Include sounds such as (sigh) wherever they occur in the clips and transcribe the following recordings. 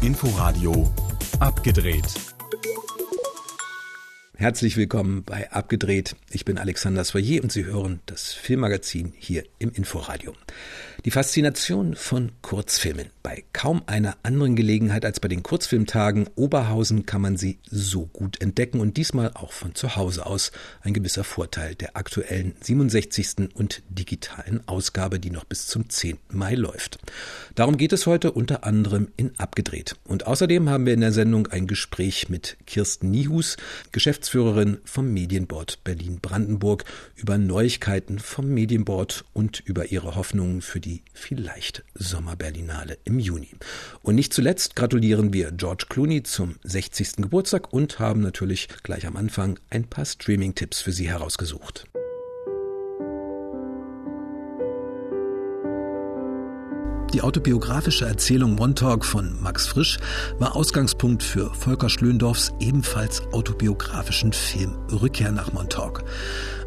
Inforadio abgedreht. Herzlich willkommen bei Abgedreht. Ich bin Alexander Soyer und Sie hören das Filmmagazin hier im Inforadio. Die Faszination von Kurzfilmen. Bei kaum einer anderen Gelegenheit als bei den Kurzfilmtagen Oberhausen kann man sie so gut entdecken und diesmal auch von zu Hause aus. Ein gewisser Vorteil der aktuellen 67. und digitalen Ausgabe, die noch bis zum 10. Mai läuft. Darum geht es heute unter anderem in Abgedreht. Und außerdem haben wir in der Sendung ein Gespräch mit Kirsten Nihus, Geschäftsführerin vom Medienboard Berlin-Brandenburg, über Neuigkeiten vom Medienboard und über ihre Hoffnungen für die die vielleicht Sommerberlinale im Juni. Und nicht zuletzt gratulieren wir George Clooney zum 60. Geburtstag und haben natürlich gleich am Anfang ein paar Streaming-Tipps für Sie herausgesucht. Die autobiografische Erzählung Montauk von Max Frisch war Ausgangspunkt für Volker Schlöndorffs ebenfalls autobiografischen Film Rückkehr nach Montauk.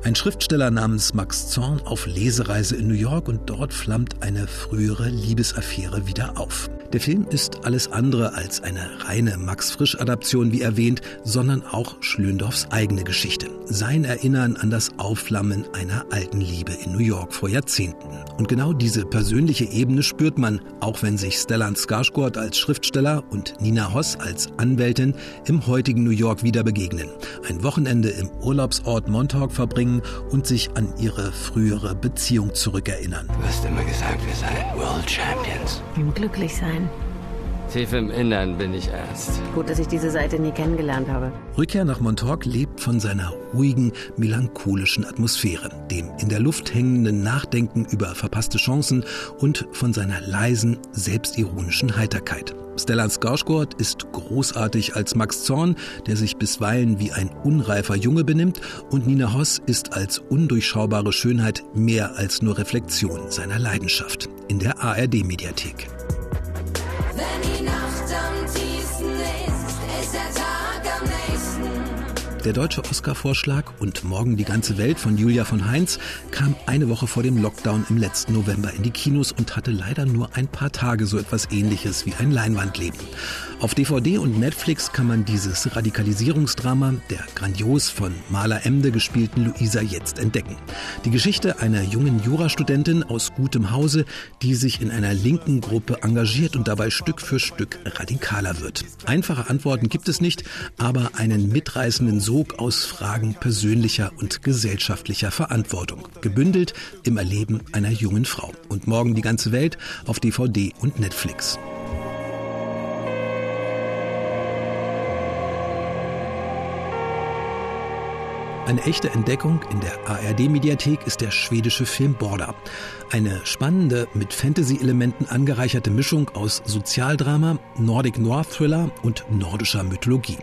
Ein Schriftsteller namens Max Zorn auf Lesereise in New York und dort flammt eine frühere Liebesaffäre wieder auf. Der Film ist alles andere als eine reine Max Frisch-Adaption, wie erwähnt, sondern auch Schlöndorffs eigene Geschichte. Sein Erinnern an das Aufflammen einer alten Liebe in New York vor Jahrzehnten. Und genau diese persönliche Ebene spürt man, auch wenn sich Stellan Skarsgård als Schriftsteller und Nina Hoss als Anwältin im heutigen New York wieder begegnen. Ein Wochenende im Urlaubsort Montauk verbringen und sich an ihre frühere Beziehung zurückerinnern. Du hast immer gesagt, wir seien World Champions. Und glücklich sein. Tief im Innern bin ich erst. Gut, dass ich diese Seite nie kennengelernt habe. Rückkehr nach Montauk lebt von seiner ruhigen, melancholischen Atmosphäre, dem in der Luft hängenden Nachdenken über verpasste Chancen und von seiner leisen, selbstironischen Heiterkeit. Stellan Skarsgård ist großartig als Max Zorn, der sich bisweilen wie ein unreifer Junge benimmt, und Nina Hoss ist als undurchschaubare Schönheit mehr als nur Reflexion seiner Leidenschaft in der ARD-Mediathek. Der deutsche Oscar-Vorschlag und Morgen die ganze Welt von Julia von Heinz kam eine Woche vor dem Lockdown im letzten November in die Kinos und hatte leider nur ein paar Tage so etwas ähnliches wie ein Leinwandleben. Auf DVD und Netflix kann man dieses Radikalisierungsdrama der grandios von Maler Emde gespielten Luisa jetzt entdecken. Die Geschichte einer jungen Jurastudentin aus gutem Hause, die sich in einer linken Gruppe engagiert und dabei Stück für Stück radikaler wird. Einfache Antworten gibt es nicht, aber einen mitreißenden Sog aus Fragen persönlicher und gesellschaftlicher Verantwortung. Gebündelt im Erleben einer jungen Frau. Und morgen die ganze Welt auf DVD und Netflix. Eine echte Entdeckung in der ARD-Mediathek ist der schwedische Film Border. Eine spannende, mit Fantasy-Elementen angereicherte Mischung aus Sozialdrama, Nordic Noir Thriller und nordischer Mythologie.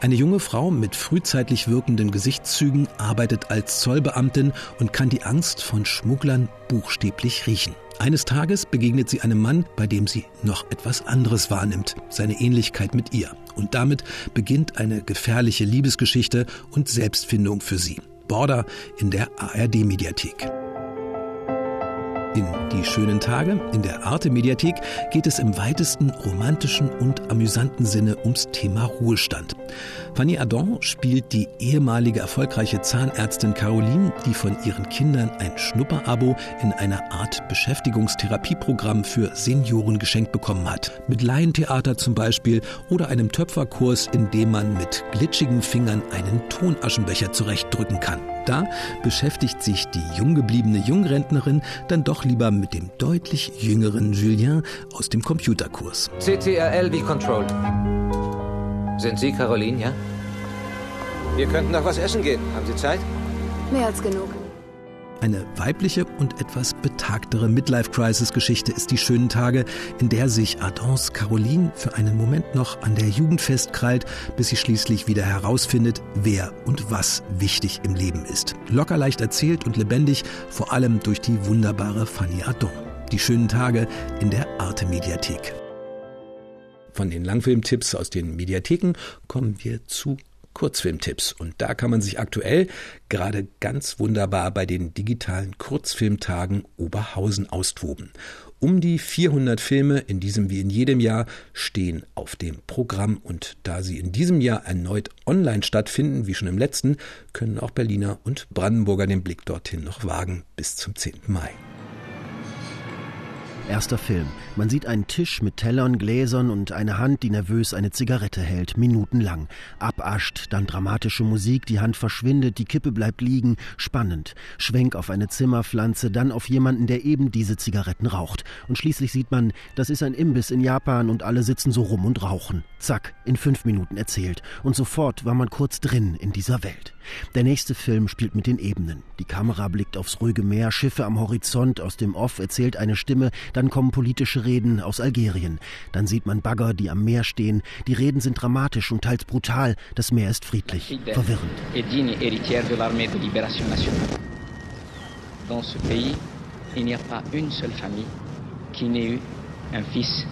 Eine junge Frau mit frühzeitlich wirkenden Gesichtszügen arbeitet als Zollbeamtin und kann die Angst von Schmugglern buchstäblich riechen. Eines Tages begegnet sie einem Mann, bei dem sie noch etwas anderes wahrnimmt, seine Ähnlichkeit mit ihr. Und damit beginnt eine gefährliche Liebesgeschichte und Selbstfindung für sie. Border in der ARD-Mediathek. In Die schönen Tage in der Arte Mediathek geht es im weitesten romantischen und amüsanten Sinne ums Thema Ruhestand. Fanny Ardon spielt die ehemalige erfolgreiche Zahnärztin Caroline, die von ihren Kindern ein Schnupperabo in einer Art Beschäftigungstherapieprogramm für Senioren geschenkt bekommen hat. Mit Laientheater zum Beispiel oder einem Töpferkurs, in dem man mit glitschigen Fingern einen Tonaschenbecher zurechtdrücken kann. Da beschäftigt sich die jung gebliebene Jungrentnerin dann doch lieber mit dem deutlich jüngeren Julien aus dem Computerkurs. CTRL wie Control. Sind Sie Caroline, ja? Wir könnten noch was essen gehen. Haben Sie Zeit? Mehr als genug. Eine weibliche und etwas betagtere Midlife-Crisis-Geschichte ist die schönen Tage, in der sich Ardens Caroline für einen Moment noch an der Jugend festkrallt, bis sie schließlich wieder herausfindet, wer und was wichtig im Leben ist. Locker leicht erzählt und lebendig, vor allem durch die wunderbare Fanny Ardon. Die schönen Tage in der Arte-Mediathek. Von den Langfilmtipps aus den Mediatheken kommen wir zu Kurzfilmtipps. Und da kann man sich aktuell gerade ganz wunderbar bei den digitalen Kurzfilmtagen Oberhausen austoben. Um die 400 Filme in diesem wie in jedem Jahr stehen auf dem Programm und da sie in diesem Jahr erneut online stattfinden, wie schon im letzten, können auch Berliner und Brandenburger den Blick dorthin noch wagen bis zum 10. Mai. Erster Film. Man sieht einen Tisch mit Tellern, Gläsern und eine Hand, die nervös eine Zigarette hält, minutenlang. Abascht, dann dramatische Musik, die Hand verschwindet, die Kippe bleibt liegen, spannend. Schwenk auf eine Zimmerpflanze, dann auf jemanden, der eben diese Zigaretten raucht. Und schließlich sieht man, das ist ein Imbiss in Japan und alle sitzen so rum und rauchen. Zack, in fünf Minuten erzählt. Und sofort war man kurz drin in dieser Welt. Der nächste Film spielt mit den Ebenen. Die Kamera blickt aufs ruhige Meer, Schiffe am Horizont, aus dem Off erzählt eine Stimme, dann kommen politische Reden aus Algerien. Dann sieht man Bagger, die am Meer stehen. Die Reden sind dramatisch und teils brutal. Das Meer ist friedlich, verwirrend. Dans ce pays, il n'y a pas une seule famille qui n'ait eu un fils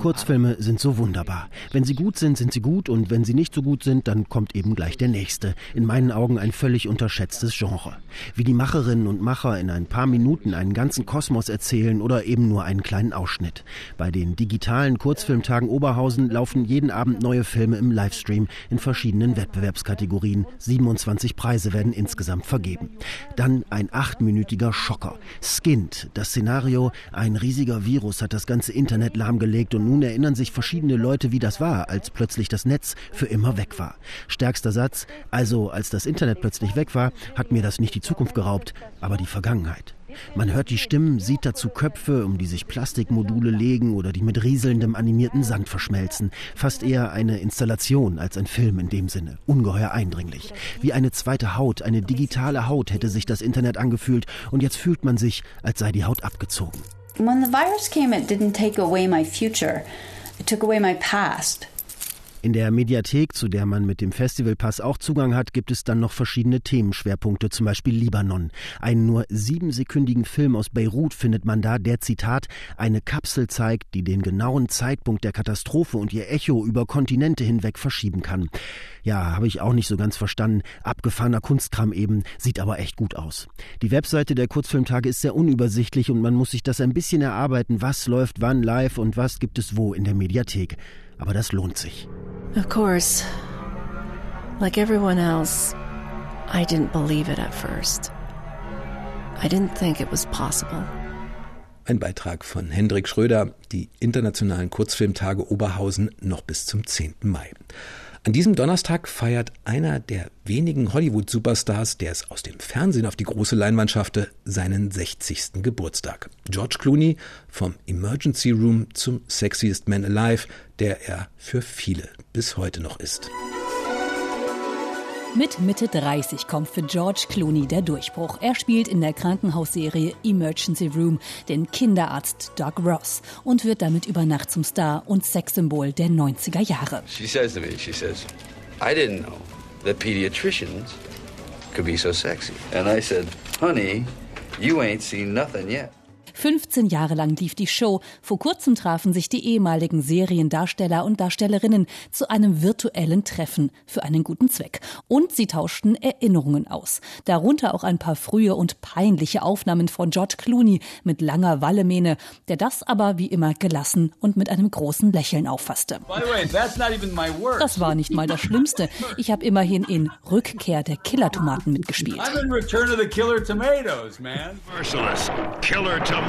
Kurzfilme sind so wunderbar. Wenn sie gut sind, sind sie gut und wenn sie nicht so gut sind, dann kommt eben gleich der nächste. In meinen Augen ein völlig unterschätztes Genre. Wie die Macherinnen und Macher in ein paar Minuten einen ganzen Kosmos erzählen oder eben nur einen kleinen Ausschnitt. Bei den digitalen Kurzfilmtagen Oberhausen laufen jeden Abend neue Filme im Livestream in verschiedenen Wettbewerbskategorien. 27 Preise werden insgesamt vergeben. Dann ein achtminütiger Schocker. Skint, das Szenario, ein riesiger Virus hat das ganze Internet lahmgelegt und nun erinnern sich verschiedene Leute, wie das war, als plötzlich das Netz für immer weg war. Stärkster Satz, also als das Internet plötzlich weg war, hat mir das nicht die Zukunft geraubt, aber die Vergangenheit. Man hört die Stimmen, sieht dazu Köpfe, um die sich Plastikmodule legen oder die mit rieselndem animierten Sand verschmelzen. Fast eher eine Installation als ein Film in dem Sinne. Ungeheuer eindringlich. Wie eine zweite Haut, eine digitale Haut hätte sich das Internet angefühlt und jetzt fühlt man sich, als sei die Haut abgezogen. When the virus came, it didn't take away my future, it took away my past. In der Mediathek, zu der man mit dem Festivalpass auch Zugang hat, gibt es dann noch verschiedene Themenschwerpunkte, zum Beispiel Libanon. Einen nur siebensekündigen Film aus Beirut findet man da, der Zitat eine Kapsel zeigt, die den genauen Zeitpunkt der Katastrophe und ihr Echo über Kontinente hinweg verschieben kann. Ja, habe ich auch nicht so ganz verstanden. Abgefahrener Kunstkram eben, sieht aber echt gut aus. Die Webseite der Kurzfilmtage ist sehr unübersichtlich und man muss sich das ein bisschen erarbeiten, was läuft wann live und was gibt es wo in der Mediathek. Aber das lohnt sich. Of course, like everyone else, I didn't believe it at first. I didn't think it was possible. Ein Beitrag von Hendrik Schröder, die internationalen Kurzfilmtage Oberhausen noch bis zum 10. Mai. An diesem Donnerstag feiert einer der wenigen Hollywood-Superstars, der es aus dem Fernsehen auf die große Leinwand schaffte, seinen 60. Geburtstag. George Clooney vom Emergency Room zum Sexiest Man Alive, der er für viele bis heute noch ist. Mit Mitte 30 kommt für George Clooney der Durchbruch. Er spielt in der Krankenhausserie Emergency Room den Kinderarzt Doug Ross und wird damit über Nacht zum Star und Sexsymbol der 90er Jahre. She says to me, she says, I didn't know that pediatricians could be so sexy. And I said, honey, you ain't seen nothing yet. 15 Jahre lang lief die Show. Vor kurzem trafen sich die ehemaligen Seriendarsteller und Darstellerinnen zu einem virtuellen Treffen für einen guten Zweck. Und sie tauschten Erinnerungen aus. Darunter auch ein paar frühe und peinliche Aufnahmen von George Clooney mit langer Wallemähne, der das aber wie immer gelassen und mit einem großen Lächeln auffasste. Das war nicht mal das Schlimmste. Ich habe immerhin in Rückkehr der Killer-Tomaten mitgespielt. Killer tomatoes.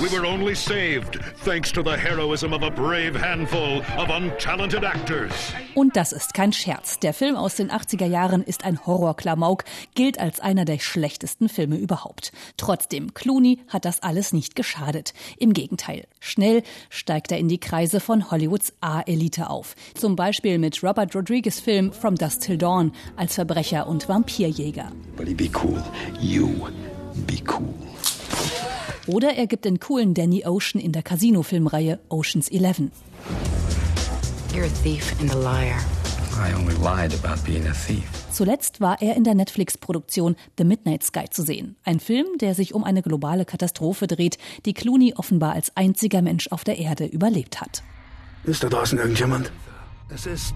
We were only saved thanks to the heroism of a brave handful of untalented actors. Und das ist kein Scherz. Der Film aus den 80er Jahren ist ein Horrorklamauk, gilt als einer der schlechtesten Filme überhaupt. Trotzdem, Clooney hat das alles nicht geschadet. Im Gegenteil. Schnell steigt er in die Kreise von Hollywoods A-Elite auf. Zum Beispiel mit Robert Rodriguez Film From Dusk Till Dawn als Verbrecher und Vampirjäger. Buddy, be cool. You be cool. Oder er gibt den coolen Danny Ocean in der Casino-Filmreihe Ocean's Eleven. You're a thief and a liar. I only lied about being a thief. Zuletzt war er in der Netflix-Produktion The Midnight Sky zu sehen. Ein Film, der sich um eine globale Katastrophe dreht, die Clooney offenbar als einziger Mensch auf der Erde überlebt hat. Ist da draußen irgendjemand? Es ist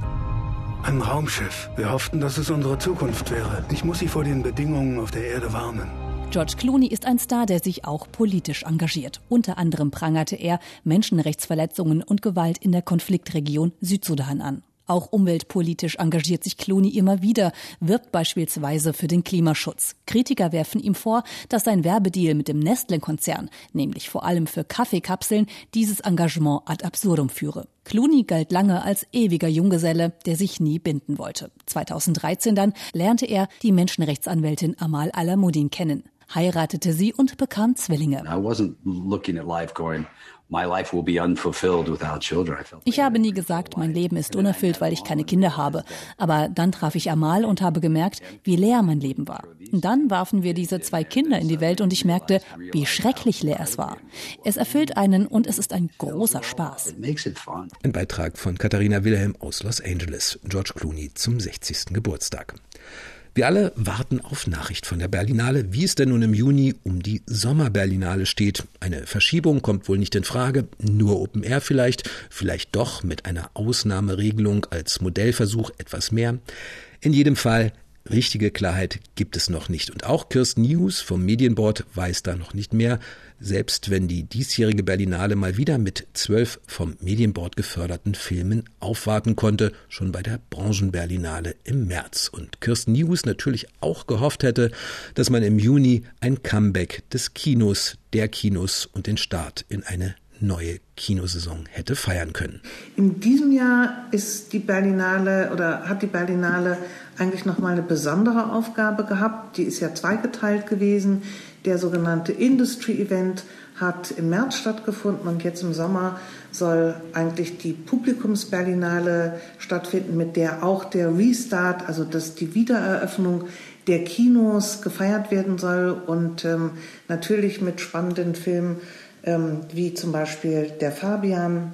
ein Raumschiff. Wir hofften, dass es unsere Zukunft wäre. Ich muss Sie vor den Bedingungen auf der Erde warnen. George Clooney ist ein Star, der sich auch politisch engagiert. Unter anderem prangerte er Menschenrechtsverletzungen und Gewalt in der Konfliktregion Südsudan an. Auch umweltpolitisch engagiert sich Clooney immer wieder, wirbt beispielsweise für den Klimaschutz. Kritiker werfen ihm vor, dass sein Werbedeal mit dem Nestle-Konzern, nämlich vor allem für Kaffeekapseln, dieses Engagement ad absurdum führe. Clooney galt lange als ewiger Junggeselle, der sich nie binden wollte. 2013 dann lernte er die Menschenrechtsanwältin Amal Alamuddin kennen heiratete sie und bekam Zwillinge. Ich habe nie gesagt, mein Leben ist unerfüllt, weil ich keine Kinder habe. Aber dann traf ich Amal und habe gemerkt, wie leer mein Leben war. Und dann warfen wir diese zwei Kinder in die Welt und ich merkte, wie schrecklich leer es war. Es erfüllt einen und es ist ein großer Spaß. Ein Beitrag von Katharina Wilhelm aus Los Angeles, George Clooney zum 60. Geburtstag. Wir alle warten auf Nachricht von der Berlinale, wie es denn nun im Juni um die Sommerberlinale steht. Eine Verschiebung kommt wohl nicht in Frage, nur Open Air vielleicht, vielleicht doch mit einer Ausnahmeregelung als Modellversuch etwas mehr. In jedem Fall Richtige Klarheit gibt es noch nicht. Und auch Kirsten News vom Medienboard weiß da noch nicht mehr, selbst wenn die diesjährige Berlinale mal wieder mit zwölf vom Medienboard geförderten Filmen aufwarten konnte, schon bei der Branchenberlinale im März. Und Kirsten News natürlich auch gehofft hätte, dass man im Juni ein Comeback des Kinos, der Kinos und den Start in eine neue Kinosaison hätte feiern können. In diesem Jahr ist die Berlinale oder hat die Berlinale eigentlich noch mal eine besondere Aufgabe gehabt. Die ist ja zweigeteilt gewesen. Der sogenannte Industry Event hat im März stattgefunden und jetzt im Sommer soll eigentlich die Publikumsberlinale stattfinden, mit der auch der Restart, also dass die Wiedereröffnung der Kinos gefeiert werden soll und ähm, natürlich mit spannenden Filmen ähm, wie zum Beispiel Der Fabian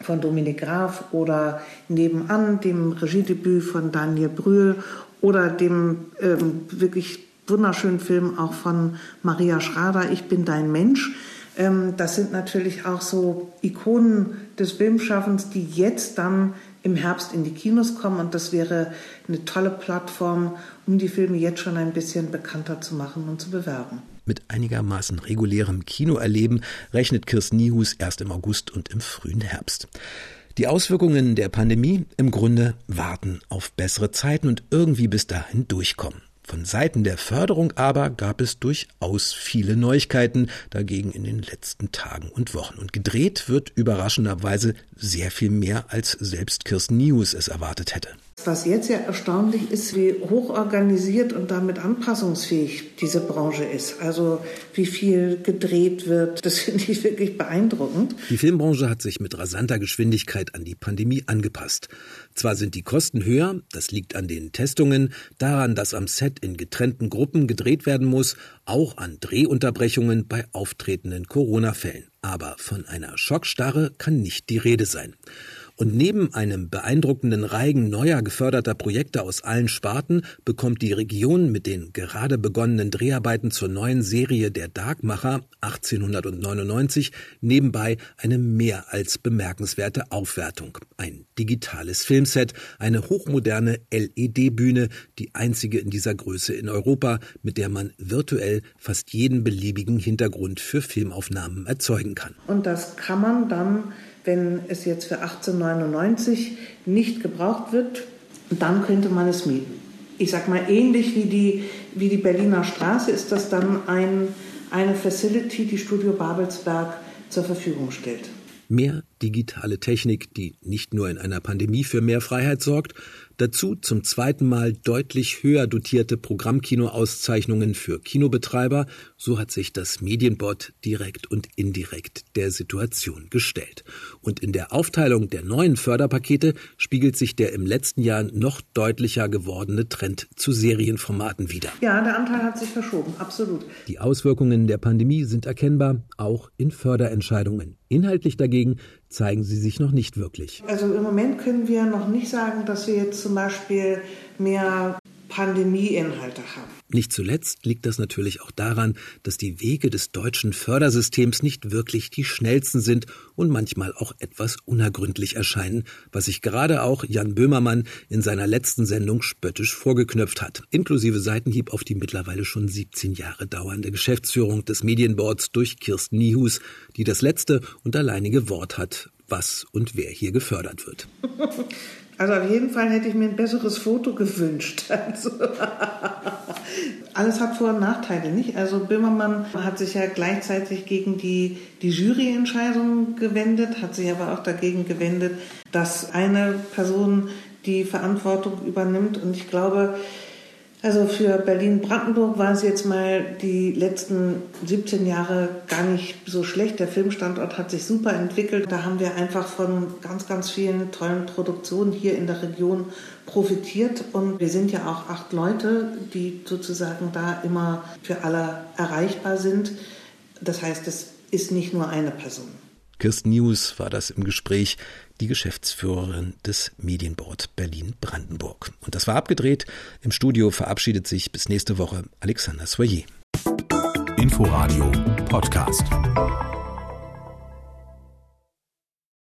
von Dominik Graf oder Nebenan, dem Regiedebüt von Daniel Brühl oder dem ähm, wirklich wunderschönen Film auch von Maria Schrader, Ich bin dein Mensch. Ähm, das sind natürlich auch so Ikonen des Filmschaffens, die jetzt dann im Herbst in die Kinos kommen und das wäre eine tolle Plattform, um die Filme jetzt schon ein bisschen bekannter zu machen und zu bewerben. Mit einigermaßen regulärem Kinoerleben rechnet Kirsten Niehus erst im August und im frühen Herbst. Die Auswirkungen der Pandemie im Grunde warten auf bessere Zeiten und irgendwie bis dahin durchkommen. Von Seiten der Förderung aber gab es durchaus viele Neuigkeiten dagegen in den letzten Tagen und Wochen. Und gedreht wird überraschenderweise sehr viel mehr, als selbst Kirsten News es erwartet hätte. Was jetzt ja erstaunlich ist, wie hochorganisiert und damit anpassungsfähig diese Branche ist. Also wie viel gedreht wird, das (laughs) finde ich wirklich beeindruckend. Die Filmbranche hat sich mit rasanter Geschwindigkeit an die Pandemie angepasst. Zwar sind die Kosten höher, das liegt an den Testungen, daran, dass am Set in getrennten Gruppen gedreht werden muss, auch an Drehunterbrechungen bei auftretenden Corona-Fällen. Aber von einer Schockstarre kann nicht die Rede sein. Und neben einem beeindruckenden Reigen neuer geförderter Projekte aus allen Sparten bekommt die Region mit den gerade begonnenen Dreharbeiten zur neuen Serie Der Darkmacher 1899 nebenbei eine mehr als bemerkenswerte Aufwertung. Ein digitales Filmset, eine hochmoderne LED-Bühne, die einzige in dieser Größe in Europa, mit der man virtuell fast jeden beliebigen Hintergrund für Filmaufnahmen erzeugen kann. Und das kann man dann wenn es jetzt für 1899 nicht gebraucht wird, dann könnte man es mieten. Ich sage mal, ähnlich wie die, wie die Berliner Straße ist das dann ein, eine Facility, die Studio Babelsberg zur Verfügung stellt. Mehr digitale Technik, die nicht nur in einer Pandemie für mehr Freiheit sorgt, Dazu zum zweiten Mal deutlich höher dotierte Programmkinoauszeichnungen für Kinobetreiber, so hat sich das Medienboard direkt und indirekt der Situation gestellt. Und in der Aufteilung der neuen Förderpakete spiegelt sich der im letzten Jahr noch deutlicher gewordene Trend zu Serienformaten wider. Ja, der Anteil hat sich verschoben, absolut. Die Auswirkungen der Pandemie sind erkennbar, auch in Förderentscheidungen. Inhaltlich dagegen zeigen sie sich noch nicht wirklich. Also im Moment können wir noch nicht sagen, dass wir jetzt zum Beispiel mehr Pandemieinhalte haben. Nicht zuletzt liegt das natürlich auch daran, dass die Wege des deutschen Fördersystems nicht wirklich die schnellsten sind und manchmal auch etwas unergründlich erscheinen, was sich gerade auch Jan Böhmermann in seiner letzten Sendung spöttisch vorgeknöpft hat, inklusive Seitenhieb auf die mittlerweile schon 17 Jahre dauernde Geschäftsführung des Medienboards durch Kirsten Niehus, die das letzte und alleinige Wort hat, was und wer hier gefördert wird. (laughs) Also auf jeden Fall hätte ich mir ein besseres Foto gewünscht. (laughs) Also alles hat Vor- und Nachteile, nicht? Also Böhmermann hat sich ja gleichzeitig gegen die, die Juryentscheidung gewendet, hat sich aber auch dagegen gewendet, dass eine Person die Verantwortung übernimmt. Und ich glaube, also für Berlin-Brandenburg war es jetzt mal die letzten 17 Jahre gar nicht so schlecht. Der Filmstandort hat sich super entwickelt. Da haben wir einfach von ganz, ganz vielen tollen Produktionen hier in der Region profitiert. Und wir sind ja auch acht Leute, die sozusagen da immer für alle erreichbar sind. Das heißt, es ist nicht nur eine Person. Kirsten News war das im Gespräch, die Geschäftsführerin des Medienboard Berlin-Brandenburg. Und das war abgedreht. Im Studio verabschiedet sich bis nächste Woche Alexander Soyer. Inforadio Podcast.